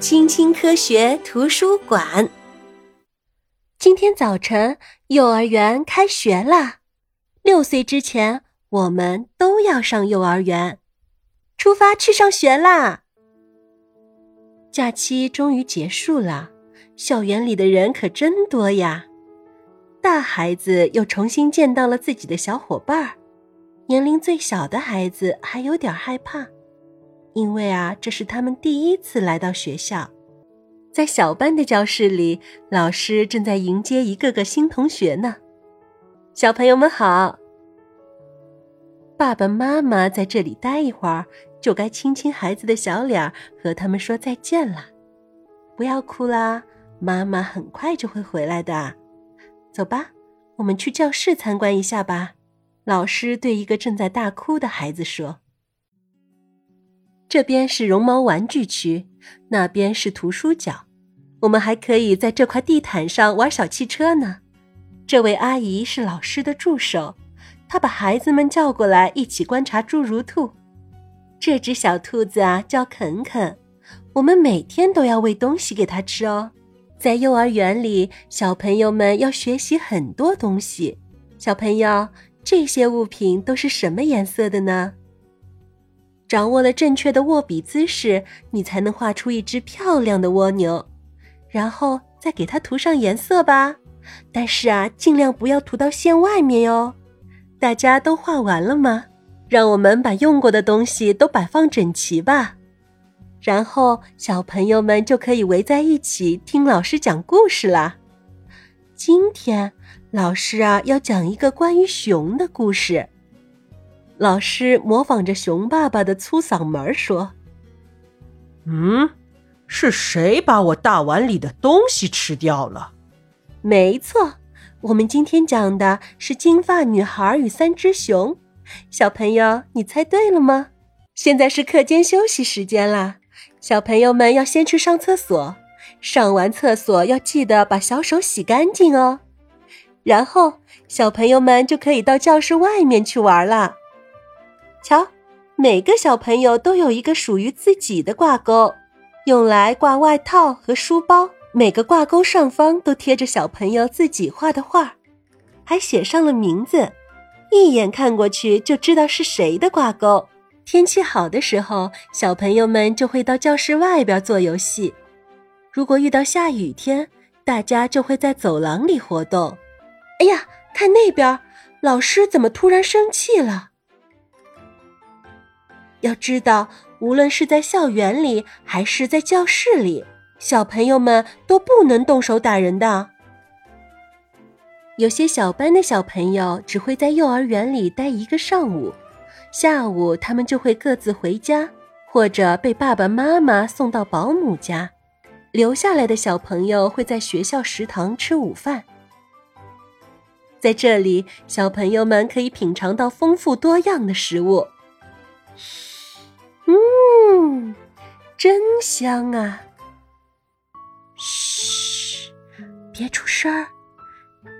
青青科学图书馆。今天早晨，幼儿园开学了。六岁之前，我们都要上幼儿园。出发去上学啦！假期终于结束了，校园里的人可真多呀。大孩子又重新见到了自己的小伙伴儿，年龄最小的孩子还有点害怕。因为啊，这是他们第一次来到学校，在小班的教室里，老师正在迎接一个个新同学呢。小朋友们好！爸爸妈妈在这里待一会儿，就该亲亲孩子的小脸，和他们说再见了。不要哭啦，妈妈很快就会回来的。走吧，我们去教室参观一下吧。老师对一个正在大哭的孩子说。这边是绒毛玩具区，那边是图书角。我们还可以在这块地毯上玩小汽车呢。这位阿姨是老师的助手，她把孩子们叫过来一起观察侏儒兔。这只小兔子啊叫肯肯，我们每天都要喂东西给它吃哦。在幼儿园里，小朋友们要学习很多东西。小朋友，这些物品都是什么颜色的呢？掌握了正确的握笔姿势，你才能画出一只漂亮的蜗牛。然后再给它涂上颜色吧，但是啊，尽量不要涂到线外面哟。大家都画完了吗？让我们把用过的东西都摆放整齐吧。然后小朋友们就可以围在一起听老师讲故事啦。今天老师啊要讲一个关于熊的故事。老师模仿着熊爸爸的粗嗓门说：“嗯，是谁把我大碗里的东西吃掉了？”“没错，我们今天讲的是金发女孩与三只熊。”小朋友，你猜对了吗？现在是课间休息时间啦，小朋友们要先去上厕所，上完厕所要记得把小手洗干净哦。然后，小朋友们就可以到教室外面去玩了。瞧，每个小朋友都有一个属于自己的挂钩，用来挂外套和书包。每个挂钩上方都贴着小朋友自己画的画，还写上了名字，一眼看过去就知道是谁的挂钩。天气好的时候，小朋友们就会到教室外边做游戏；如果遇到下雨天，大家就会在走廊里活动。哎呀，看那边，老师怎么突然生气了？要知道，无论是在校园里还是在教室里，小朋友们都不能动手打人的。有些小班的小朋友只会在幼儿园里待一个上午，下午他们就会各自回家，或者被爸爸妈妈送到保姆家。留下来的小朋友会在学校食堂吃午饭，在这里，小朋友们可以品尝到丰富多样的食物。嘘嗯，真香啊！嘘，别出声儿。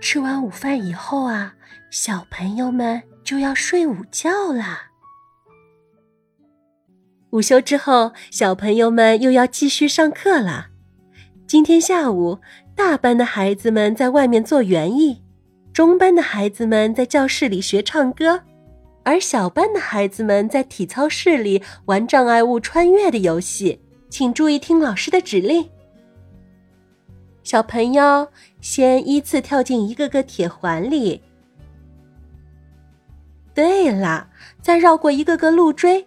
吃完午饭以后啊，小朋友们就要睡午觉啦。午休之后，小朋友们又要继续上课啦。今天下午，大班的孩子们在外面做园艺，中班的孩子们在教室里学唱歌。而小班的孩子们在体操室里玩障碍物穿越的游戏，请注意听老师的指令。小朋友先依次跳进一个个铁环里。对了，再绕过一个个路锥。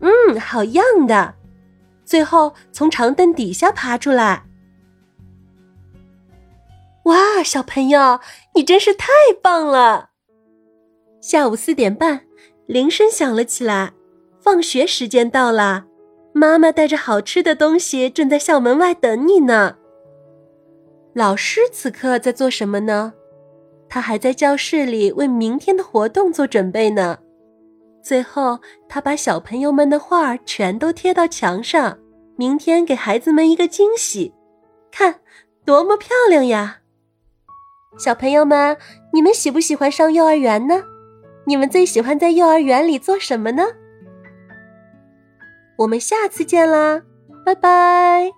嗯，好样的！最后从长凳底下爬出来。哇，小朋友，你真是太棒了！下午四点半，铃声响了起来，放学时间到了。妈妈带着好吃的东西正在校门外等你呢。老师此刻在做什么呢？他还在教室里为明天的活动做准备呢。最后，他把小朋友们的画全都贴到墙上，明天给孩子们一个惊喜。看，多么漂亮呀！小朋友们，你们喜不喜欢上幼儿园呢？你们最喜欢在幼儿园里做什么呢？我们下次见啦，拜拜。